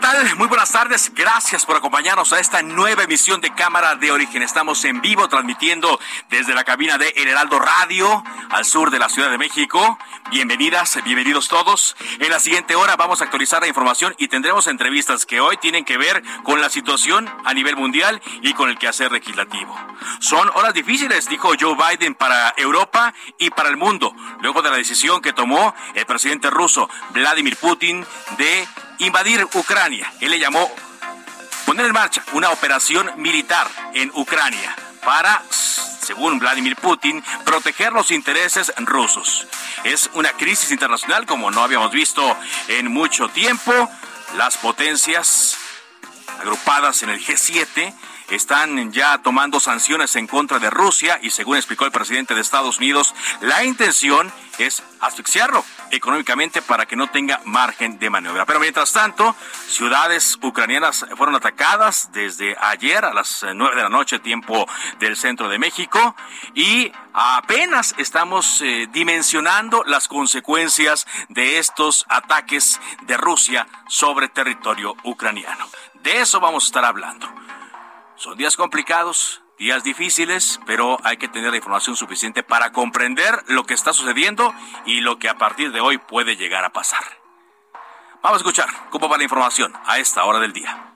Tal? Muy buenas tardes. Gracias por acompañarnos a esta nueva emisión de Cámara de Origen. Estamos en vivo transmitiendo desde la cabina de El Heraldo Radio al sur de la Ciudad de México. Bienvenidas, bienvenidos todos. En la siguiente hora vamos a actualizar la información y tendremos entrevistas que hoy tienen que ver con la situación a nivel mundial y con el quehacer legislativo. Son horas difíciles, dijo Joe Biden para Europa y para el mundo, luego de la decisión que tomó el presidente ruso Vladimir Putin de invadir Ucrania. Él le llamó poner en marcha una operación militar en Ucrania para, según Vladimir Putin, proteger los intereses rusos. Es una crisis internacional como no habíamos visto en mucho tiempo. Las potencias agrupadas en el G7 están ya tomando sanciones en contra de Rusia y según explicó el presidente de Estados Unidos, la intención es asfixiarlo económicamente para que no tenga margen de maniobra. Pero mientras tanto, ciudades ucranianas fueron atacadas desde ayer a las nueve de la noche, tiempo del centro de México, y apenas estamos eh, dimensionando las consecuencias de estos ataques de Rusia sobre territorio ucraniano. De eso vamos a estar hablando. Son días complicados, días difíciles, pero hay que tener la información suficiente para comprender lo que está sucediendo y lo que a partir de hoy puede llegar a pasar. Vamos a escuchar cómo va la información a esta hora del día.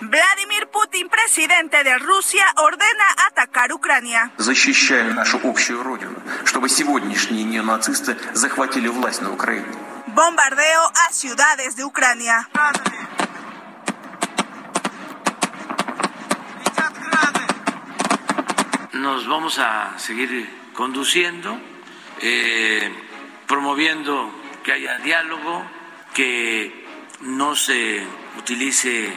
Vladimir Putin, presidente de Rusia, ordena atacar Ucrania. Защищая нашу общую родину, чтобы сегодняшние неонацисты захватили власть на Украине. Bombardeo a ciudades de Ucrania. Nos vamos a seguir conduciendo, eh, promoviendo que haya diálogo, que no se utilice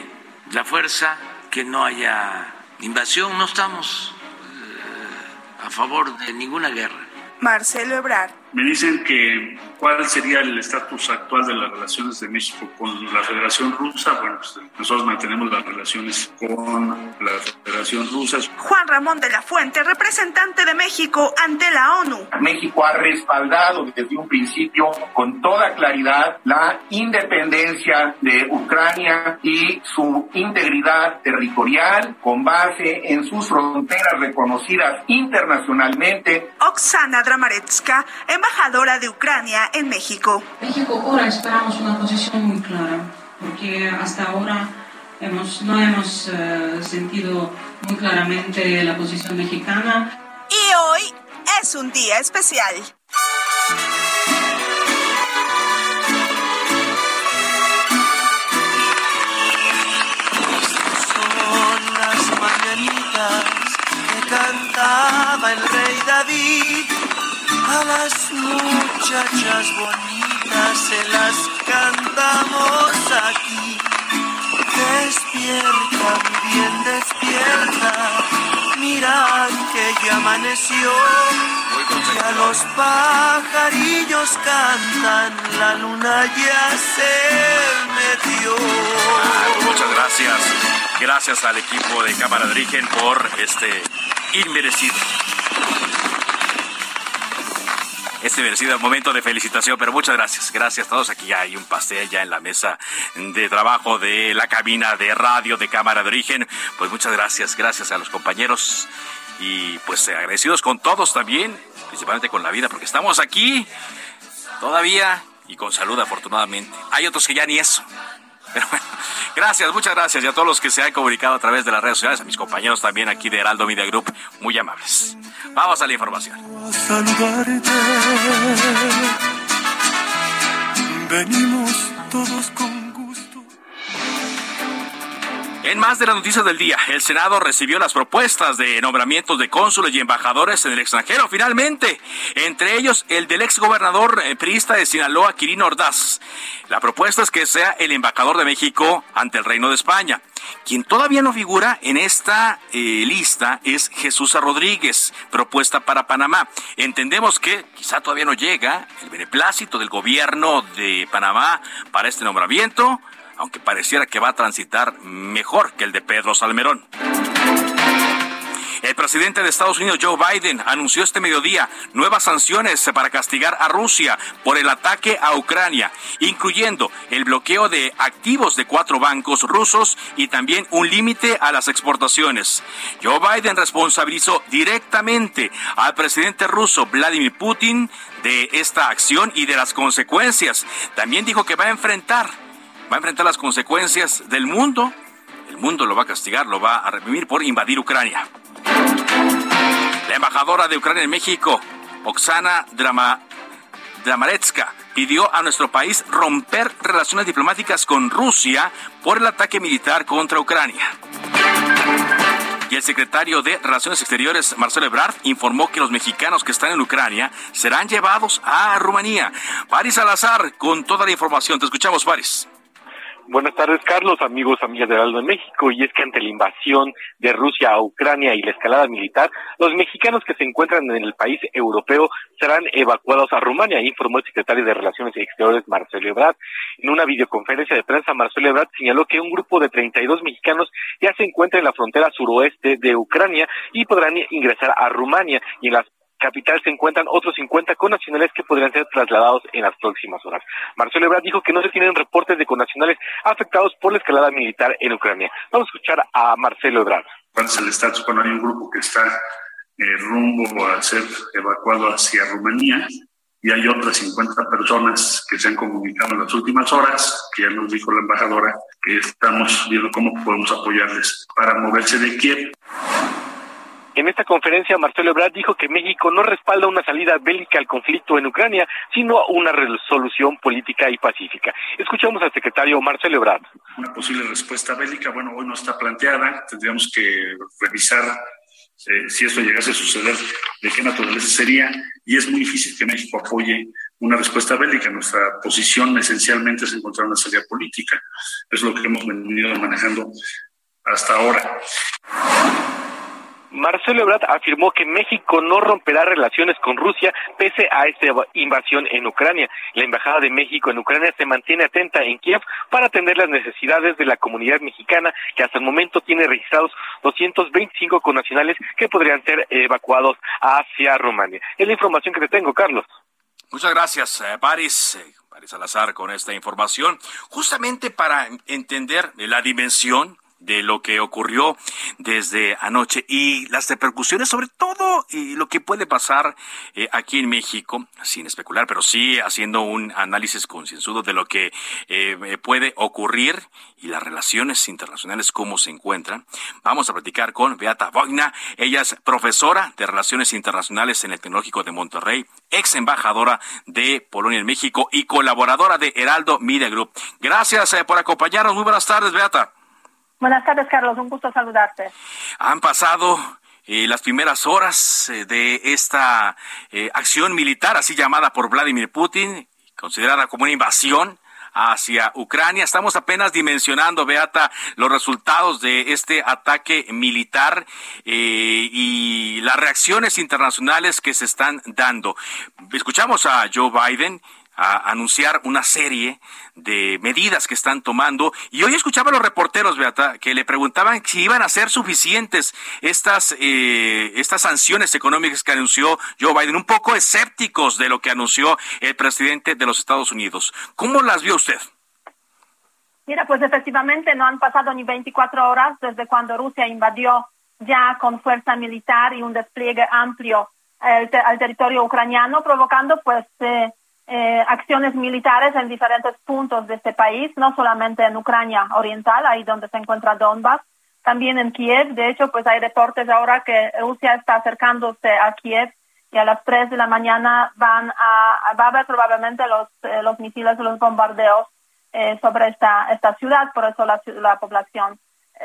la fuerza, que no haya invasión. No estamos eh, a favor de ninguna guerra. Marcelo Ebrard. Me dicen que cuál sería el estatus actual de las relaciones de México con la Federación Rusa. Bueno, pues nosotros mantenemos las relaciones con la Federación Rusa. Juan Ramón de la Fuente, representante de México ante la ONU. México ha respaldado desde un principio con toda claridad la independencia de Ucrania y su integridad territorial con base en sus fronteras reconocidas internacionalmente. Oksana Dramaretska, embajadora de Ucrania en México. México ahora esperamos una posición muy clara, porque hasta ahora hemos, no hemos uh, sentido muy claramente la posición mexicana. Y hoy es un día especial. Son las mañanitas que cantaba el rey David a las muchachas bonitas se las cantamos aquí. Despierta, mi bien, despierta. Mira que ya amaneció. Ya los pajarillos cantan, la luna ya se metió. muchas gracias. Gracias al equipo de Cámara de Origen por este inmerecido este merecido momento de felicitación, pero muchas gracias, gracias a todos. Aquí hay un pastel ya en la mesa de trabajo de la cabina de radio de Cámara de Origen. Pues muchas gracias, gracias a los compañeros y pues agradecidos con todos también, principalmente con la vida, porque estamos aquí todavía y con salud afortunadamente. Hay otros que ya ni eso, gracias, muchas gracias. Y a todos los que se han comunicado a través de las redes sociales, a mis compañeros también aquí de Heraldo Media Group, muy amables. Vamos a la información. Venimos todos con en más de las noticias del día, el Senado recibió las propuestas de nombramientos de cónsules y embajadores en el extranjero, finalmente, entre ellos el del ex gobernador eh, priista de Sinaloa, Quirino Ordaz. La propuesta es que sea el embajador de México ante el Reino de España. Quien todavía no figura en esta eh, lista es Jesús Rodríguez, propuesta para Panamá. Entendemos que quizá todavía no llega el beneplácito del gobierno de Panamá para este nombramiento aunque pareciera que va a transitar mejor que el de Pedro Salmerón. El presidente de Estados Unidos, Joe Biden, anunció este mediodía nuevas sanciones para castigar a Rusia por el ataque a Ucrania, incluyendo el bloqueo de activos de cuatro bancos rusos y también un límite a las exportaciones. Joe Biden responsabilizó directamente al presidente ruso Vladimir Putin de esta acción y de las consecuencias. También dijo que va a enfrentar va a enfrentar las consecuencias del mundo. El mundo lo va a castigar, lo va a reprimir por invadir Ucrania. La embajadora de Ucrania en México, Oksana Drama, Dramaretska, pidió a nuestro país romper relaciones diplomáticas con Rusia por el ataque militar contra Ucrania. Y el secretario de Relaciones Exteriores, Marcelo Ebrard, informó que los mexicanos que están en Ucrania serán llevados a Rumanía. Paris Salazar, con toda la información. Te escuchamos, Paris. Buenas tardes, Carlos, amigos, amigas de Aldo de México. Y es que ante la invasión de Rusia a Ucrania y la escalada militar, los mexicanos que se encuentran en el país europeo serán evacuados a Rumania, informó el secretario de Relaciones Exteriores, Marcelo Ebrard. En una videoconferencia de prensa, Marcelo Ebrard señaló que un grupo de 32 mexicanos ya se encuentra en la frontera suroeste de Ucrania y podrán ingresar a Rumania. Y en las capital se encuentran otros 50 connacionales que podrían ser trasladados en las próximas horas. Marcelo Ebrard dijo que no se tienen reportes de connacionales afectados por la escalada militar en Ucrania. Vamos a escuchar a Marcelo Ebrard. ¿Cuál es el estatus cuando hay un grupo que está eh, rumbo a ser evacuado hacia Rumanía? Y hay otras 50 personas que se han comunicado en las últimas horas, que ya nos dijo la embajadora, que estamos viendo cómo podemos apoyarles para moverse de Kiev. En esta conferencia, Marcelo Ebrard dijo que México no respalda una salida bélica al conflicto en Ucrania, sino una resolución política y pacífica. Escuchamos al secretario Marcelo Ebrard. Una posible respuesta bélica, bueno, hoy no está planteada, tendríamos que revisar eh, si esto llegase a suceder, de qué naturaleza sería, y es muy difícil que México apoye una respuesta bélica. Nuestra posición esencialmente es encontrar una salida política. Es lo que hemos venido manejando hasta ahora. Marcelo Ebrard afirmó que México no romperá relaciones con Rusia pese a esta invasión en Ucrania. La Embajada de México en Ucrania se mantiene atenta en Kiev para atender las necesidades de la comunidad mexicana que hasta el momento tiene registrados 225 connacionales que podrían ser evacuados hacia Rumania. Es la información que te tengo, Carlos. Muchas gracias, eh, Paris. Eh, Paris Salazar con esta información, justamente para entender la dimensión de lo que ocurrió desde anoche y las repercusiones, sobre todo y lo que puede pasar eh, aquí en México, sin especular, pero sí haciendo un análisis concienzudo de lo que eh, puede ocurrir y las relaciones internacionales, cómo se encuentran. Vamos a platicar con Beata Wagner. Ella es profesora de Relaciones Internacionales en el Tecnológico de Monterrey, ex embajadora de Polonia en México y colaboradora de Heraldo Media Group. Gracias eh, por acompañarnos. Muy buenas tardes, Beata. Buenas tardes, Carlos. Un gusto saludarte. Han pasado eh, las primeras horas eh, de esta eh, acción militar, así llamada por Vladimir Putin, considerada como una invasión hacia Ucrania. Estamos apenas dimensionando, Beata, los resultados de este ataque militar y las reacciones internacionales que se están dando. Escuchamos a Joe Biden a anunciar una serie de medidas que están tomando. Y hoy escuchaba a los reporteros, Beata, que le preguntaban si iban a ser suficientes estas, eh, estas sanciones económicas que anunció Joe Biden, un poco escépticos de lo que anunció el presidente de los Estados Unidos. ¿Cómo las vio usted? Mira, pues efectivamente no han pasado ni 24 horas desde cuando Rusia invadió ya con fuerza militar y un despliegue amplio al territorio ucraniano, provocando pues... Eh, eh, acciones militares en diferentes puntos de este país, no solamente en Ucrania Oriental, ahí donde se encuentra Donbass, también en Kiev. De hecho, pues hay reportes ahora que Rusia está acercándose a Kiev y a las 3 de la mañana van a, va a haber probablemente los, eh, los misiles, los bombardeos eh, sobre esta, esta ciudad. Por eso la, la población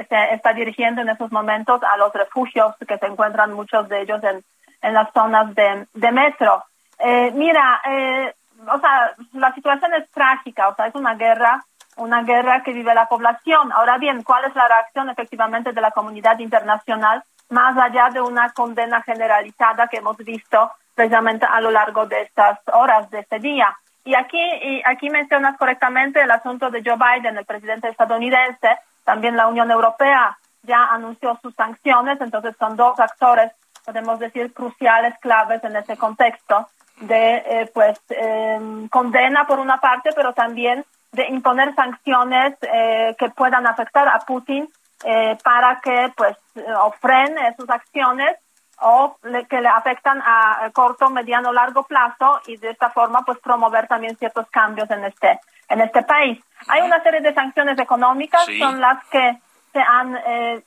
se está dirigiendo en esos momentos a los refugios que se encuentran muchos de ellos en, en las zonas de, de metro. Eh, mira, eh, o sea, la situación es trágica, o sea, es una guerra, una guerra que vive la población. Ahora bien, ¿cuál es la reacción efectivamente de la comunidad internacional más allá de una condena generalizada que hemos visto precisamente a lo largo de estas horas de este día? Y aquí, y aquí mencionas correctamente el asunto de Joe Biden, el presidente estadounidense, también la Unión Europea ya anunció sus sanciones, entonces son dos actores, podemos decir, cruciales, claves en ese contexto de eh, pues em, condena por una parte, pero también de imponer sanciones eh, que puedan afectar a Putin eh, para que pues o frene sus acciones o que le afectan a, corto, mediano, largo plazo y de esta forma pues promover también ciertos cambios en este en este país. Hay una serie de sanciones económicas, son las que se han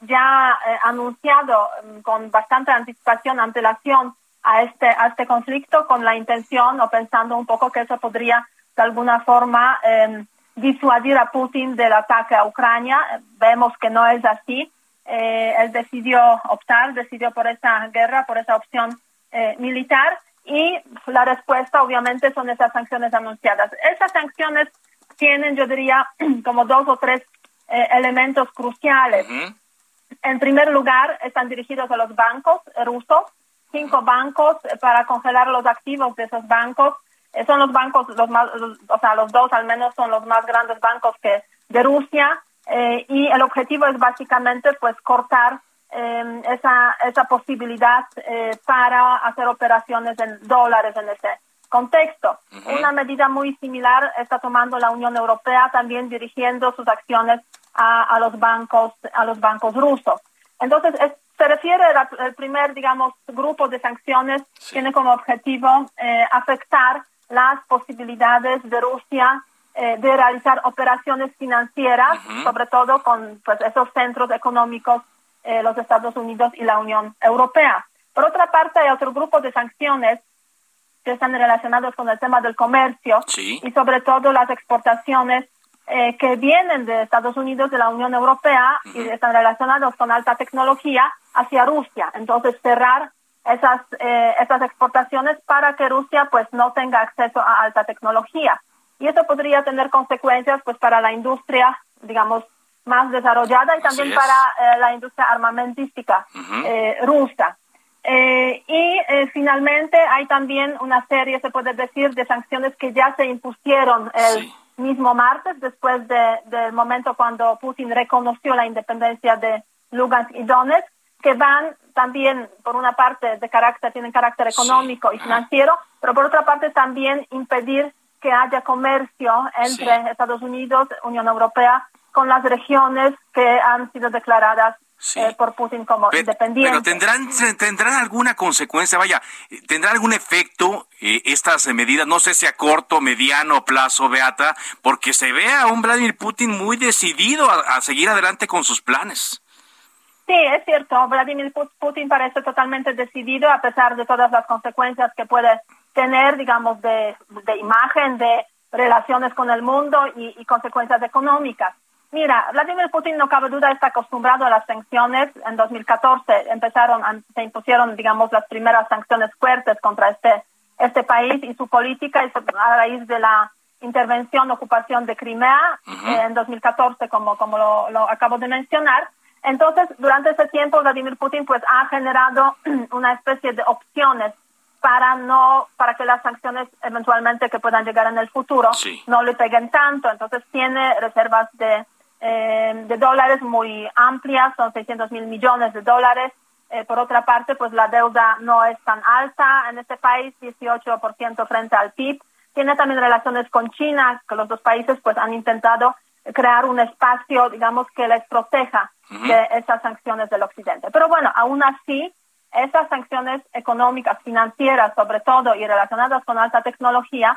ya anunciado mm, con bastante anticipación, antelación a este, a este conflicto con la intención o pensando un poco que eso podría de alguna forma eh, disuadir a Putin del ataque a Ucrania. Vemos que no es así. Eh, él decidió optar, decidió por esa guerra, por esa opción eh, militar y la respuesta obviamente son esas sanciones anunciadas. Esas sanciones tienen, yo diría, como dos o tres eh, elementos cruciales. En primer lugar, están dirigidos a los bancos rusos cinco bancos eh, para congelar los activos de esos bancos. Eh, son los bancos, los más, o sea, los dos al menos son los más grandes bancos que de Rusia eh, y el objetivo es básicamente pues cortar em, esa, esa posibilidad para hacer operaciones en dólares en ese contexto. Una medida muy similar está tomando la Unión Europea también dirigiendo sus acciones a, a los bancos a los bancos rusos. Entonces, es se refiere al primer, digamos, grupo de sanciones, tiene como objetivo eh, afectar las posibilidades de Rusia eh, de realizar operaciones financieras, sobre todo con pues, esos centros económicos, eh, los Estados Unidos y la Unión Europea. Por otra parte, hay otro grupo de sanciones que están relacionados con el tema del comercio y sobre todo las exportaciones eh, que vienen de Estados Unidos, de la Unión Europea y están relacionados con alta tecnología hacia Rusia. Entonces, cerrar esas, eh, esas exportaciones para que Rusia pues no tenga acceso a alta tecnología. Y eso podría tener consecuencias pues para la industria, digamos, más desarrollada y también para eh, la industria armamentística rusa. Y finalmente hay también una serie, se puede decir, de sanciones que ya se impusieron el mismo martes, después del momento cuando Putin reconoció la independencia de Lugansk y Donetsk, que van también, por una parte, de carácter, tienen carácter económico y financiero, pero por otra parte también impedir que haya comercio entre Estados Unidos, Unión Europea, con las regiones que han sido declaradas eh, por Putin como independiente. Pero tendrán, tendrán alguna consecuencia, vaya, tendrá algún efecto eh, estas medidas, no sé si a corto, mediano plazo, Beata, porque se ve a un Vladimir Putin muy decidido a, seguir adelante con sus planes. Sí, es cierto, Vladimir Putin parece totalmente decidido a pesar de todas las consecuencias que puede tener, digamos, de, imagen, de relaciones con el mundo y consecuencias económicas. Mira, Vladimir Putin no cabe duda está acostumbrado a las sanciones. En 2014 empezaron, se impusieron, digamos, las primeras sanciones fuertes contra este este país y su política a raíz de la intervención, ocupación de Crimea eh, en 2014, como como lo, lo acabo de mencionar. Entonces, durante ese tiempo, Vladimir Putin pues ha generado una especie de opciones para no para que las sanciones eventualmente que puedan llegar en el futuro no le peguen tanto. Entonces tiene reservas de eh, de dólares muy amplias, son 600 mil millones de dólares. Eh, por otra parte, pues la deuda no es tan alta en este país, 18% frente al PIB. Tiene también relaciones con China, que los dos países pues han intentado crear un espacio, digamos, que les proteja de esas sanciones del Occidente. Pero bueno, aún así, esas sanciones económicas, financieras sobre todo y relacionadas con alta tecnología,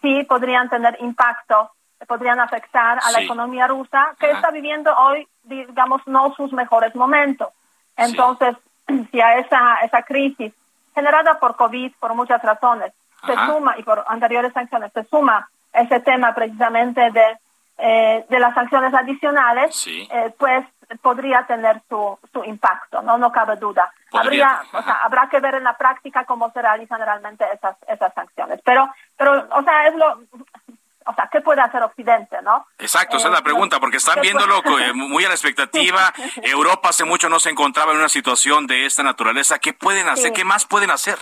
sí podrían tener impacto, podrían afectar a la Sí. economía rusa, que está viviendo hoy, digamos, no sus mejores momentos. Entonces, si a esa, esa crisis generada por COVID, por muchas razones, se suma, y por anteriores sanciones, se suma ese tema precisamente de, eh, de las sanciones adicionales, Sí. eh, pues podría tener su, su impacto, no no cabe duda. Podría, Habría, o sea, habrá que ver en la práctica cómo se realizan realmente esas esas sanciones. Pero, pero, o sea, es lo, o sea, ¿qué puede hacer Occidente, no? Exacto, esa es Eh, la pregunta, porque están ¿qué viéndolo puede- eh, muy a la expectativa. Europa hace mucho no se encontraba en una situación de esta naturaleza. ¿Qué pueden hacer? Sí. ¿Qué más pueden hacer?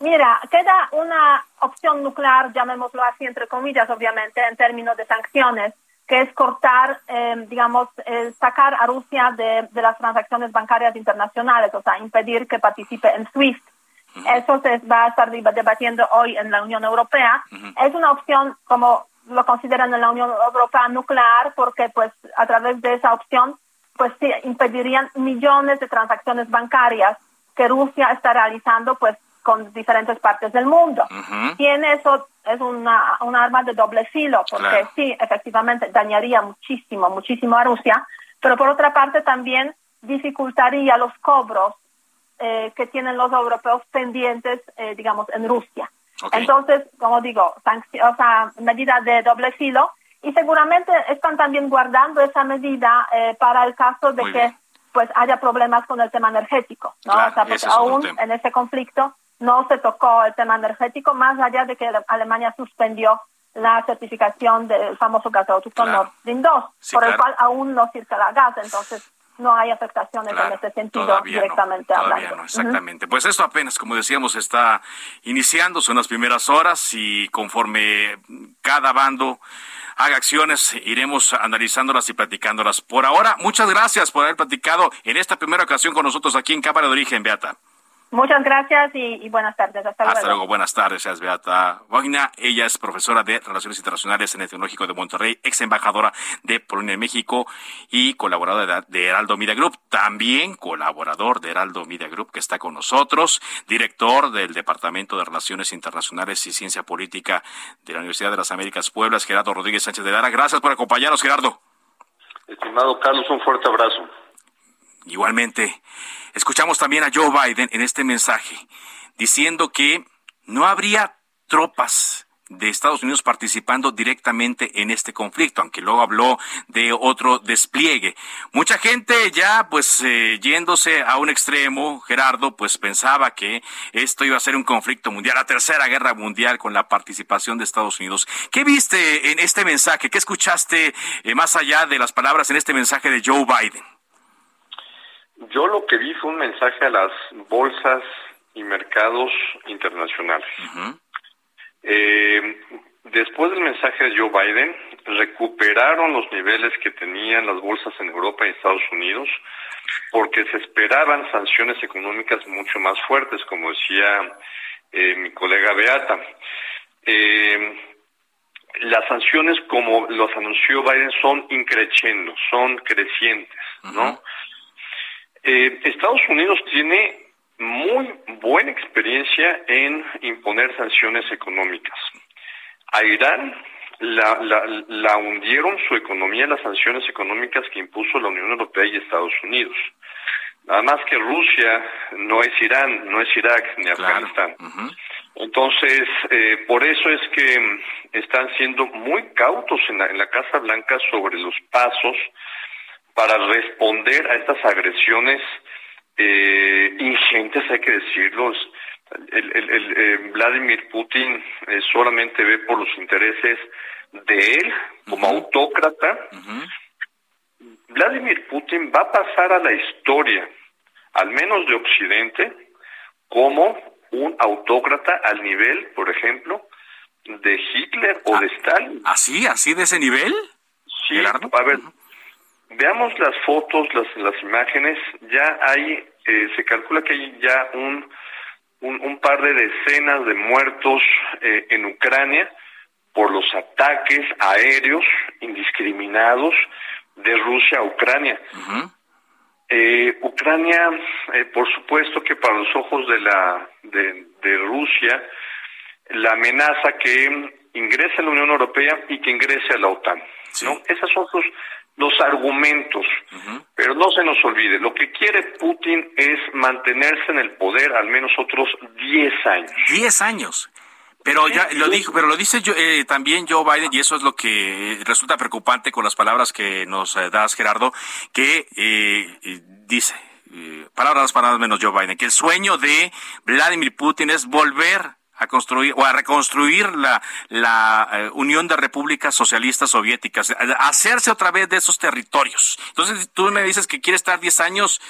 Mira, queda una opción nuclear, llamémoslo así, entre comillas, obviamente, en términos de sanciones, que es cortar, eh, digamos, eh, sacar a Rusia de, de las transacciones bancarias internacionales, o sea, impedir que participe en SWIFT. Eso se va a estar deba- debatiendo hoy en la Unión Europea. Es una opción, como lo consideran en la Unión Europea, nuclear, porque pues a través de esa opción, pues sí, impedirían millones de transacciones bancarias que Rusia está realizando, pues con diferentes partes del mundo. Tiene eso, es una, un arma de doble filo, porque Claro. sí, efectivamente dañaría muchísimo, muchísimo a Rusia, pero por otra parte también dificultaría los cobros eh, que tienen los europeos pendientes, eh, digamos, en Rusia. Ok. Entonces, como digo, o sea, medida de doble filo y seguramente están también guardando esa medida eh, para el caso de Muy que bien. pues haya problemas con el tema energético, ¿no? Claro, o sea, porque es aún en ese conflicto no se tocó el tema energético, más allá de que Alemania suspendió la certificación del famoso gasoducto Claro. Nord Stream 2, Sí, por el claro. cual aún no circula gas, entonces no hay afectaciones Claro, en ese sentido todavía no, directamente Todavía hablando. no, exactamente. Pues esto apenas, como decíamos, está iniciando, son las primeras horas y conforme cada bando haga acciones, iremos analizándolas y platicándolas. Por ahora, muchas gracias por haber platicado en esta primera ocasión con nosotros aquí en Cámara de Origen, Beata. Muchas gracias y, y buenas tardes. Hasta, Hasta luego, buenas tardes, es Beata Wagner. Ella es profesora de Relaciones Internacionales en el Tecnológico de Monterrey, ex embajadora de Polonia en México y colaboradora de, de Heraldo Media Group. También colaborador de Heraldo Media Group que está con nosotros, director del Departamento de Relaciones Internacionales y Ciencia Política de la Universidad de las Américas Pueblas, Gerardo Rodríguez Sánchez de Lara. Gracias por acompañarnos, Gerardo. Estimado Carlos, un fuerte abrazo. Igualmente, escuchamos también a Joe Biden en este mensaje diciendo que no habría tropas de Estados Unidos participando directamente en este conflicto, aunque luego habló de otro despliegue. Mucha gente ya, pues, eh, yéndose a un extremo, Gerardo, pues pensaba que esto iba a ser un conflicto mundial, la tercera guerra mundial con la participación de Estados Unidos. ¿Qué viste en este mensaje? ¿Qué escuchaste eh, más allá de las palabras en este mensaje de Joe Biden? Yo lo que vi fue un mensaje a las bolsas y mercados internacionales. Eh, después del mensaje de Joe Biden, recuperaron los niveles que tenían las bolsas en Europa y Estados Unidos porque se esperaban sanciones económicas mucho más fuertes, como decía eh, mi colega Beata. Eh, las sanciones, como los anunció Biden, son increciendo, son crecientes, ¿no? Eh, Estados Unidos tiene muy buena experiencia en imponer sanciones económicas. A Irán la, la, la hundieron su economía las sanciones económicas que impuso la Unión Europea y Estados Unidos. Nada más que Rusia no es Irán, no es Irak ni Afganistán. Entonces, eh, por eso es que están siendo muy cautos en la, en la Casa Blanca sobre los pasos para responder a estas agresiones eh, ingentes, hay que decirlo. El, el, el, eh, Vladimir Putin eh, solamente ve por los intereses de él como autócrata. Vladimir Putin va a pasar a la historia, al menos de Occidente, como un autócrata al nivel, por ejemplo, de Hitler o de Stalin. ¿Así? ¿Así de ese nivel? Sí, a ver, veamos las fotos, las, las imágenes. Ya hay, eh, se calcula que hay ya un, un, un par de decenas de muertos eh, en Ucrania por los ataques aéreos indiscriminados de Rusia a Ucrania. Eh, Ucrania, eh, por supuesto que para los ojos de la de, de Rusia, la amenaza que ingrese a la Unión Europea y que ingrese a la OTAN. ¿no? Esos son sus, los argumentos. Pero no se nos olvide, lo que quiere Putin es mantenerse en el poder al menos otros 10 años. 10 años. Pero ya lo dijo, pero lo dice yo, eh, también Joe Biden y eso es lo que resulta preocupante con las palabras que nos eh, das Gerardo, que eh, dice palabras palabras menos Joe Biden que el sueño de Vladimir Putin es volver a construir o a reconstruir la, la eh, Unión de Repúblicas Socialistas Soviéticas, hacerse otra vez de esos territorios. Entonces, tú me dices que quiere estar 10 años,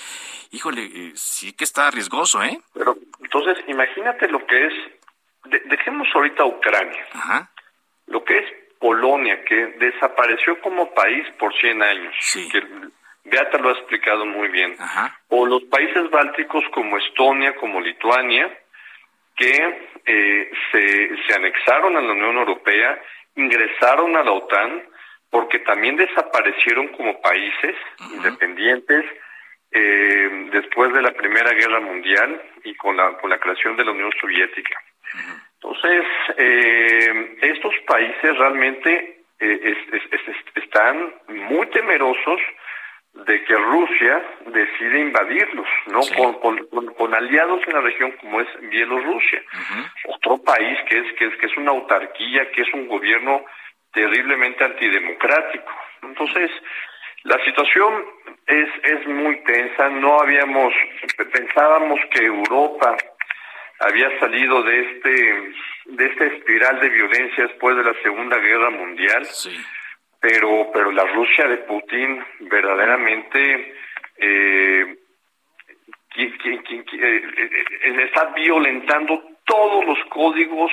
híjole, eh, sí que está riesgoso, ¿eh? Pero entonces, imagínate lo que es, dejemos ahorita Ucrania, lo que es Polonia, que desapareció como país por 100 años. Sí. Que, Beata lo ha explicado muy bien. O los países bálticos como Estonia, como Lituania, que eh, se, se anexaron a la Unión Europea, ingresaron a la OTAN, porque también desaparecieron como países independientes eh, después de la Primera Guerra Mundial y con la, con la creación de la Unión Soviética. Entonces, eh, estos países realmente están muy temerosos de que Rusia decide invadirlos, ¿no? Con, aliados en la región como es Bielorrusia, otro país que es, que es que es una autarquía, que es un gobierno terriblemente antidemocrático. Entonces, la situación es es muy tensa. No habíamos pensábamos que Europa había salido de este de esta espiral de violencia después de la Segunda Guerra Mundial. Sí pero pero la Rusia de Putin verdaderamente eh, eh, está violentando todos los códigos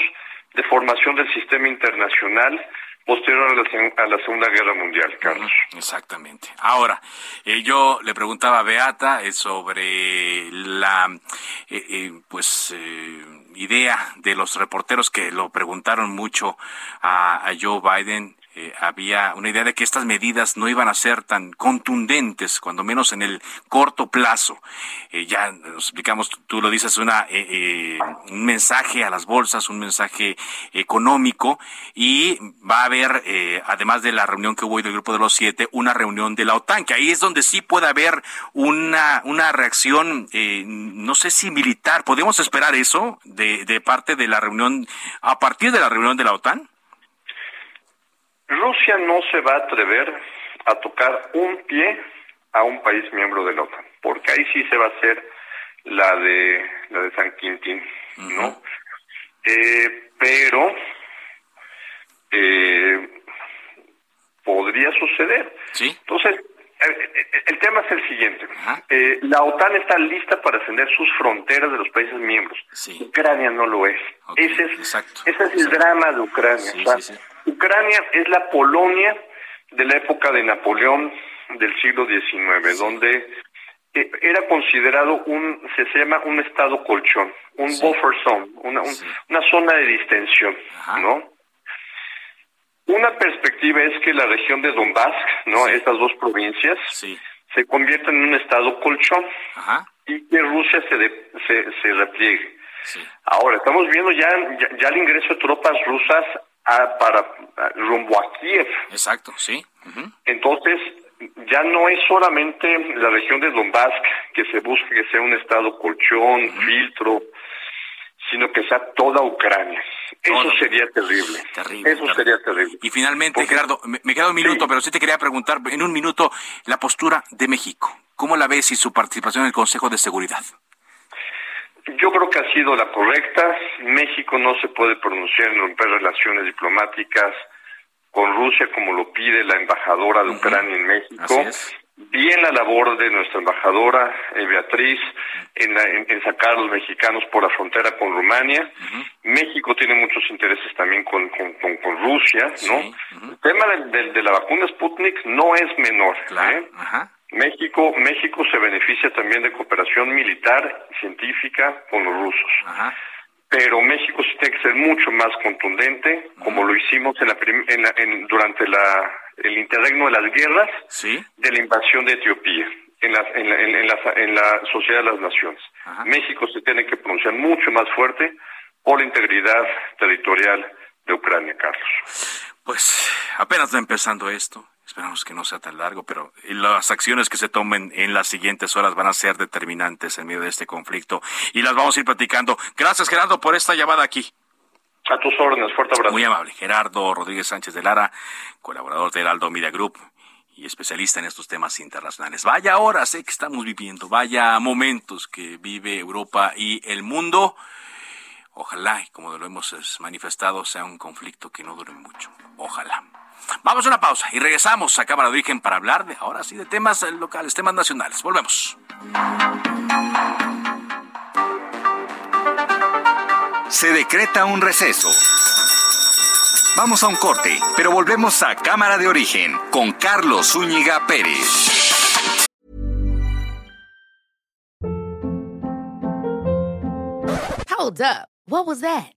de formación del sistema internacional posterior a la, Segunda Guerra Mundial, Carlos. Exactamente. Ahora, eh, yo le preguntaba a Beata sobre la, pues, idea de los reporteros que lo preguntaron mucho a Joe Biden eh, había una idea de que estas medidas no iban a ser tan contundentes, cuando menos en el corto plazo. Eh, ya nos explicamos, tú lo dices, una, eh, un mensaje a las bolsas, un mensaje económico, y va a haber, además de la reunión que hubo hoy del Grupo de los Siete, una reunión de la OTAN, que ahí es donde sí puede haber una, una reacción, no sé si militar. ¿Podemos esperar eso de, de parte de la reunión, a partir de la reunión de la OTAN? Rusia no se va a atrever a tocar un pie a un país miembro de la OTAN, porque ahí sí se va a hacer la de la de San Quintín, ¿no? Eh, pero eh, podría suceder. ¿Sí? Entonces, eh, el tema es el siguiente. la OTAN está lista para ascender sus fronteras de los países miembros. Ucrania no lo es. Ese, es ese es el drama de Ucrania. Ucrania es la Polonia de la época de Napoleón del siglo XIX, donde eh, era considerado un, se llama un estado colchón, un buffer zone, una, una zona de distensión, ¿no? Una perspectiva es que la región de Donbass, ¿no? Estas dos provincias, se convierten en un estado colchón y que Rusia se, se, se repliegue. Ahora, estamos viendo ya, ya, el ingreso de tropas rusas para rumbo a Kiev. Exacto, sí. Entonces, ya no es solamente la región de Donbass que se busca que sea un estado colchón, filtro, sino que sea toda Ucrania. Eso sería terrible. Terrible. Eso sería terrible. Y finalmente, Gerardo, me, queda un minuto, pero sí te quería preguntar en un minuto la postura de México. ¿Cómo la ves y su participación en el Consejo de Seguridad? Yo creo que ha sido la correcta. México no se puede pronunciar en romper relaciones diplomáticas con Rusia como lo pide la embajadora de Ucrania en México. Bien la labor de nuestra embajadora eh, Beatriz en, sacar a los mexicanos por la frontera con Rumania. México tiene muchos intereses también con, con, Rusia, ¿no? El tema de, la vacuna Sputnik no es menor. ¿eh? México, México se beneficia también de cooperación militar y científica con los rusos. Pero México sí tiene que ser mucho más contundente, como lo hicimos en la, en durante la, el interregno de las guerras de la invasión de Etiopía. en la, en la, sociedad de las naciones. México se tiene que pronunciar mucho más fuerte por la integridad territorial de Ucrania, Carlos. Pues apenas está empezando esto. Esperamos que no sea tan largo, pero las acciones que se tomen en las siguientes horas van a ser determinantes en medio de este conflicto y las vamos a ir platicando. Gracias, Gerardo, por esta llamada aquí. A tus órdenes, fuerte abrazo. Muy amable. Gerardo Rodríguez Sánchez de Lara, colaborador de Heraldo Media Group y especialista en estos temas internacionales. Vaya horas sé que estamos viviendo, vaya momentos que vive Europa y el mundo. Ojalá, y como lo hemos manifestado, sea un conflicto que no dure mucho. Ojalá. Vamos a una pausa y regresamos a Cámara de Origen para hablar de, ahora sí, de temas locales, temas nacionales. Volvemos. Se decreta un receso. Vamos a un corte, pero volvemos a Cámara de Origen con Carlos Zúñiga Pérez. Hold up. What was that?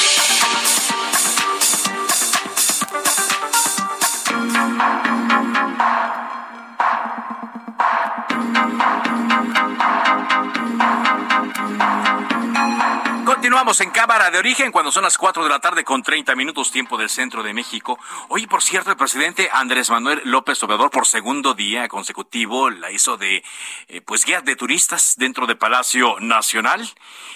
Continuamos en Cámara de Origen cuando son las 4 de la tarde con 30 minutos tiempo del centro de México. Hoy, por cierto, el presidente Andrés Manuel López Obrador por segundo día consecutivo la hizo de eh, pues guía de turistas dentro de Palacio Nacional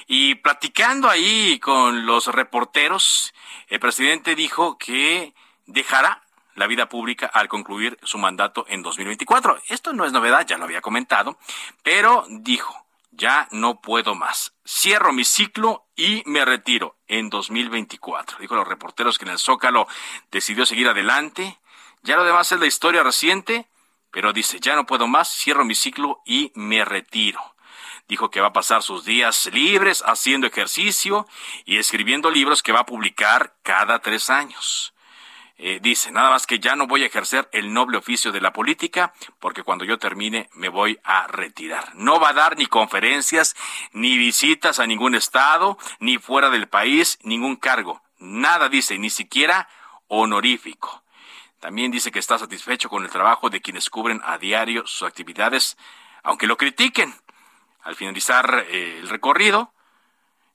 y platicando ahí con los reporteros, el presidente dijo que dejará la vida pública al concluir su mandato en 2024. Esto no es novedad, ya lo había comentado, pero dijo ya no puedo más. Cierro mi ciclo y me retiro en 2024. Dijo los reporteros que en el Zócalo decidió seguir adelante. Ya lo demás es la historia reciente, pero dice, ya no puedo más, cierro mi ciclo y me retiro. Dijo que va a pasar sus días libres haciendo ejercicio y escribiendo libros que va a publicar cada tres años. Eh, dice, nada más que ya no voy a ejercer el noble oficio de la política porque cuando yo termine me voy a retirar. No va a dar ni conferencias, ni visitas a ningún estado, ni fuera del país, ningún cargo. Nada dice, ni siquiera honorífico. También dice que está satisfecho con el trabajo de quienes cubren a diario sus actividades, aunque lo critiquen. Al finalizar eh, el recorrido,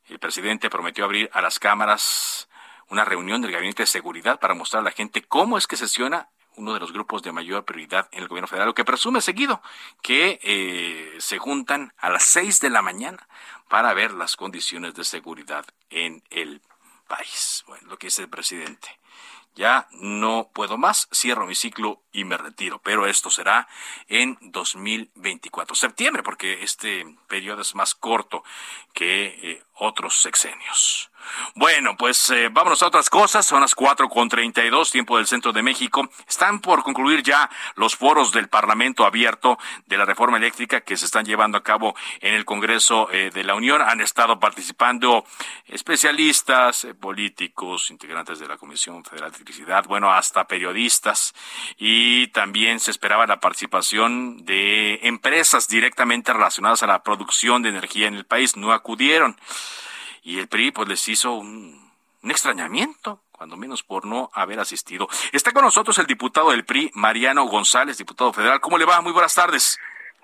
el presidente prometió abrir a las cámaras una reunión del Gabinete de Seguridad para mostrar a la gente cómo es que sesiona uno de los grupos de mayor prioridad en el gobierno federal, lo que presume seguido que eh, se juntan a las seis de la mañana para ver las condiciones de seguridad en el país. Bueno, lo que dice el presidente. Ya no puedo más, cierro mi ciclo y me retiro, pero esto será en 2024, septiembre, porque este periodo es más corto que eh, otros sexenios. Bueno, pues eh, vámonos a otras cosas. Son las cuatro con treinta y dos, tiempo del centro de México. Están por concluir ya los foros del Parlamento abierto de la reforma eléctrica que se están llevando a cabo en el Congreso eh, de la Unión. Han estado participando especialistas, eh, políticos, integrantes de la Comisión Federal de Electricidad, bueno, hasta periodistas. Y también se esperaba la participación de empresas directamente relacionadas a la producción de energía en el país. No acudieron y el PRI pues les hizo un, extrañamiento cuando menos por no haber asistido. Está con nosotros el diputado del PRI, Mariano González, diputado federal. ¿Cómo le va? Muy buenas tardes.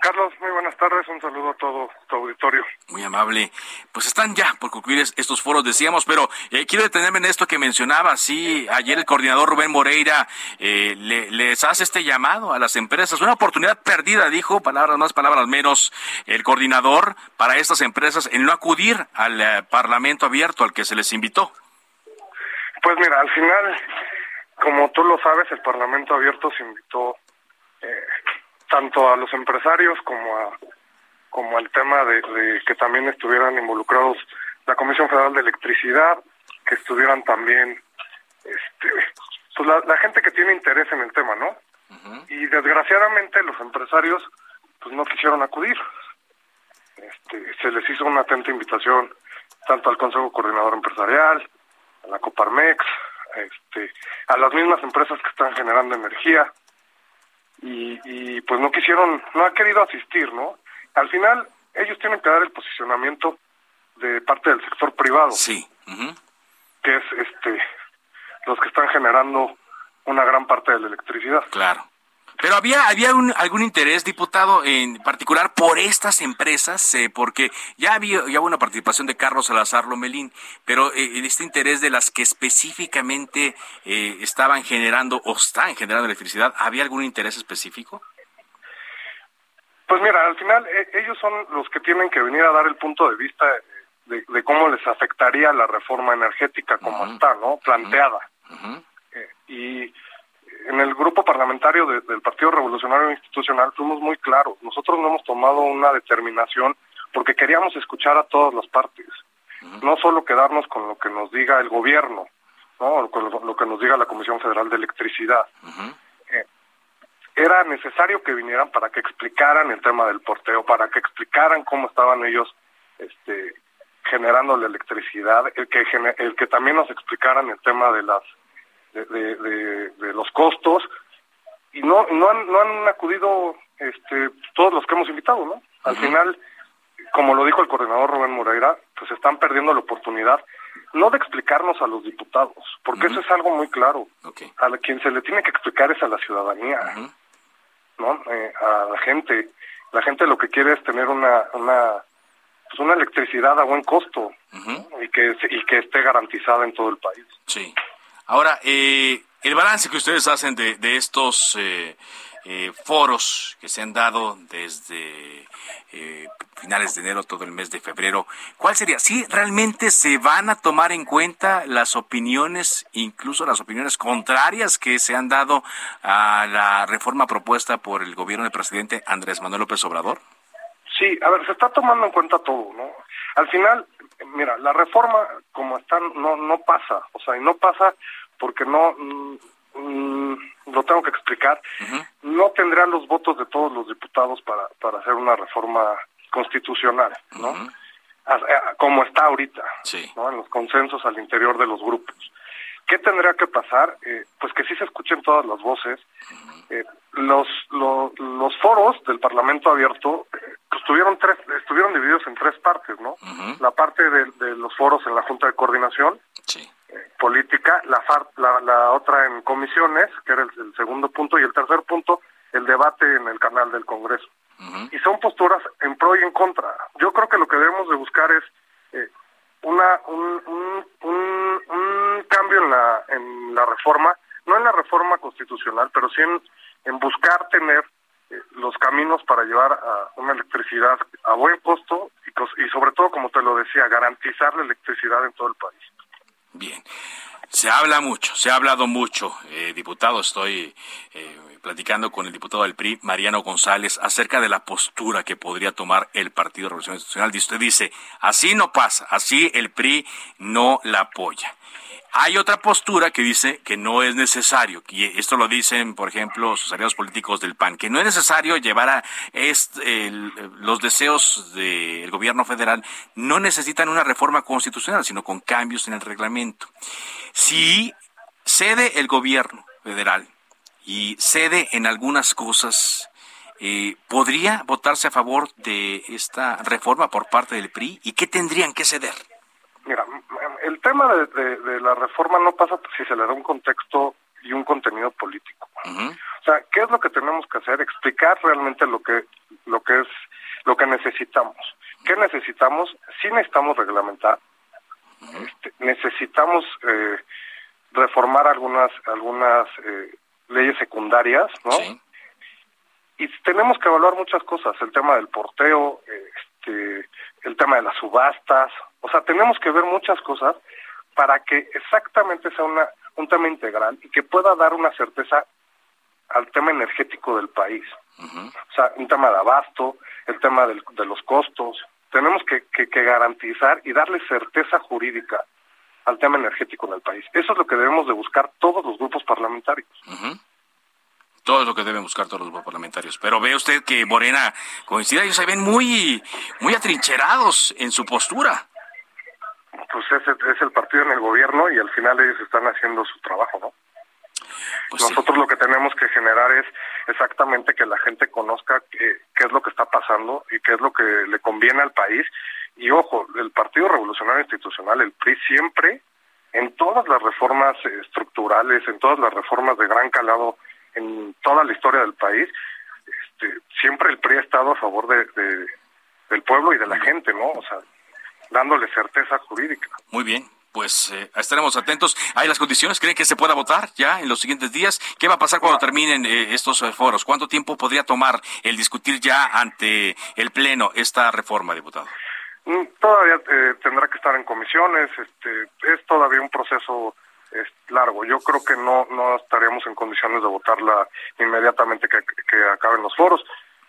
Carlos, muy buenas tardes. Un saludo a todo tu auditorio. Muy amable. Pues están ya por concluir estos foros, decíamos, pero eh, quiero detenerme en esto que mencionaba. Sí, ayer el coordinador Rubén Moreira eh, les hace este llamado a las empresas. Una oportunidad perdida, dijo, palabras más, palabras menos, el coordinador para estas empresas en no acudir al eh, Parlamento abierto al que se les invitó. Pues mira, al final, como tú lo sabes, el Parlamento abierto se invitó tanto a los empresarios como a como al tema de, que también estuvieran involucrados la Comisión Federal de Electricidad, que estuvieran también este, pues la, gente que tiene interés en el tema, ¿no? Y desgraciadamente los empresarios pues no quisieron acudir. Este, se les hizo una atenta invitación tanto al Consejo Coordinador Empresarial, a la Coparmex, este, a las mismas empresas que están generando energía, y, pues no quisieron, no ha querido asistir, ¿no? Al final ellos tienen que dar el posicionamiento de parte del sector privado. Sí. Que es este los que están generando una gran parte de la electricidad. Claro. Pero había, había algún interés, diputado, en particular por estas empresas, eh, porque ya había ya una participación de Carlos Salazar Lomelín, pero eh, este interés de las que específicamente eh, estaban generando o están generando electricidad, ¿había algún interés específico? Pues mira, al final ellos son los que tienen que venir a dar el punto de vista de, cómo les afectaría la reforma energética como está, ¿no? Planteada. y en el grupo parlamentario del Partido Revolucionario Institucional fuimos muy claros. Nosotros no hemos tomado una determinación porque queríamos escuchar a todas las partes, no solo quedarnos con lo que nos diga el gobierno, ¿no? con lo, que nos diga la Comisión Federal de Electricidad. Eh, era necesario que vinieran para que explicaran el tema del porteo, para que explicaran cómo estaban ellos este, generando la electricidad, el que, el que también nos explicaran el tema de las de, de, los costos y no no han, no han acudido este todos los que hemos invitado no al final como lo dijo el coordinador Rubén Moreira pues están perdiendo la oportunidad no de explicarnos a los diputados porque eso es algo muy claro. A quien se le tiene que explicar es a la ciudadanía no eh, a la gente. La gente lo que quiere es tener una una pues una electricidad a buen costo y que y que esté garantizada en todo el país. Sí Ahora, eh, el balance que ustedes hacen de, de estos eh, eh, foros que se han dado desde finales de enero, todo el mes de febrero, ¿cuál sería? ¿Sí realmente se van a tomar en cuenta las opiniones, incluso las opiniones contrarias que se han dado a la reforma propuesta por el gobierno del presidente Andrés Manuel López Obrador? Sí, a ver, se está tomando en cuenta todo, ¿no? Al final, mira, la reforma como está no no pasa, o sea, y no pasa porque no mm, lo tengo que explicar, no tendrán los votos de todos los diputados para para hacer una reforma constitucional, ¿no? Como está ahorita, ¿no? En los consensos al interior de los grupos. ¿Qué tendría que pasar? Eh, pues que sí se escuchen todas las voces. Eh, los, los foros del Parlamento abierto eh, pues tuvieron tres, estuvieron divididos en tres partes, ¿no? La parte de, los foros en la Junta de Coordinación política, la, la, la, otra en comisiones, que era el, segundo punto, y el tercer punto, el debate en el canal del Congreso. Y son posturas en pro y en contra. Yo creo que lo que debemos de buscar es una un, un, un, cambio en la, en la reforma, no en la reforma constitucional, pero sí en, en buscar tener eh, los caminos para llevar a una electricidad a buen costo y, y sobre todo, como te lo decía, garantizar la electricidad en todo el país. Bien. Se habla mucho, se ha hablado mucho, eh, diputado, estoy eh, platicando con el diputado del PRI, Mariano González, acerca de la postura que podría tomar el Partido Revolución Institucional. Y usted dice, así no pasa, así el PRI no la apoya. Hay otra postura que dice que no es necesario, y esto lo dicen, por ejemplo, sus aliados políticos del PAN, que no es necesario llevar a los deseos del gobierno federal, no necesitan una reforma constitucional, sino con cambios en el reglamento. Si cede el gobierno federal y cede en algunas cosas, eh, ¿podría votarse a favor de esta reforma por parte del PRI? ¿Y qué tendrían que ceder? Mira, tema de, la reforma no pasa si se le da un contexto y un contenido político. O sea, ¿qué es lo que tenemos que hacer? Explicar realmente lo que lo que es lo que necesitamos. ¿Qué necesitamos? Sí necesitamos reglamentar. Este, necesitamos eh, reformar algunas algunas eh, leyes secundarias, ¿no? Y tenemos que evaluar muchas cosas, el tema del porteo, este, el tema de las subastas, o sea, tenemos que ver muchas cosas para que exactamente sea una, un tema integral y que pueda dar una certeza al tema energético del país. O sea, un tema de abasto, el tema del, de los costos. Tenemos que, que, garantizar y darle certeza jurídica al tema energético del país. Eso es lo que debemos de buscar todos los grupos parlamentarios. Todo es lo que deben buscar todos los grupos parlamentarios. Pero ve usted que Morena coincide, ellos se ven muy, muy atrincherados en su postura. Pues es, es el partido en el gobierno y al final ellos están haciendo su trabajo, ¿no? Pues Nosotros lo que tenemos que generar es exactamente que la gente conozca qué, es lo que está pasando y qué es lo que le conviene al país. Y ojo, el Partido Revolucionario Institucional, el PRI, siempre, en todas las reformas estructurales, en todas las reformas de gran calado, en toda la historia del país, este, siempre el PRI ha estado a favor de, del pueblo y de la gente, ¿no? O sea, dándole certeza jurídica. Muy bien, pues eh, estaremos atentos. ¿Hay las condiciones? ¿Creen que se pueda votar ya en los siguientes días? ¿Qué va a pasar cuando terminen eh, estos eh, foros? ¿Cuánto tiempo podría tomar el discutir ya ante el Pleno esta reforma, diputado? Mm, todavía tendrá que estar en comisiones. Este, es todavía un proceso largo. Yo creo que no, no estaríamos en condiciones de votarla inmediatamente que, que acaben los foros.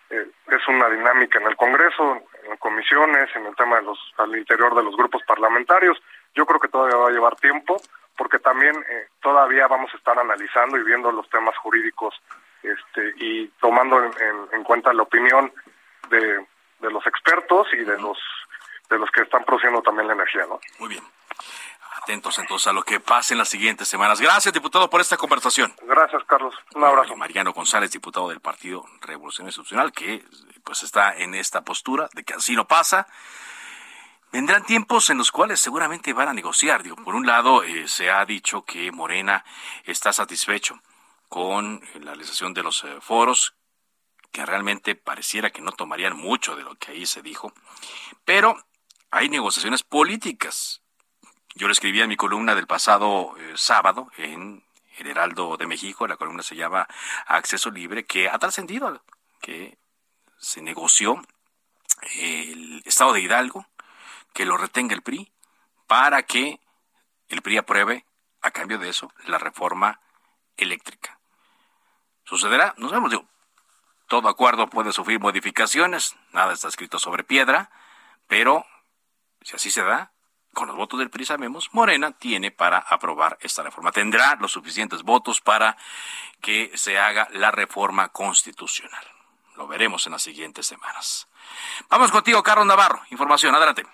es una dinámica en el Congreso, en comisiones, en el tema de los, al interior de los grupos parlamentarios. Yo creo que todavía va a llevar tiempo porque también eh, todavía vamos a estar analizando y viendo los temas jurídicos este, y tomando en, cuenta la opinión de, de, los expertos y de los de los que están produciendo también la energía, ¿no? Muy bien. Atentos entonces a lo que pase en las siguientes semanas. Gracias, diputado, por esta conversación. Gracias, Carlos. Un abrazo. Mariano González, diputado del Partido Revolución Institucional, que pues está en esta postura de que así no pasa. Vendrán tiempos en los cuales seguramente van a negociar. Digo, por un lado, eh, se ha dicho que Morena está satisfecho con la realización de los eh, foros, que realmente pareciera que no tomarían mucho de lo que ahí se dijo, pero hay negociaciones políticas. Yo lo escribí en mi columna del pasado eh, sábado en el Heraldo de México, la columna se llama Acceso Libre, que ha trascendido que se negoció el estado de Hidalgo, que lo retenga el PRI para que el PRI apruebe, a cambio de eso, la reforma eléctrica. ¿Sucederá? Nos vemos, digo, todo acuerdo puede sufrir modificaciones, nada está escrito sobre piedra, pero si así se da, con los votos del PRI sabemos, Morena tiene para aprobar esta reforma. Tendrá los suficientes votos para que se haga la reforma constitucional. Lo veremos en las siguientes semanas. Vamos contigo, Carlos Navarro. Información, adelante.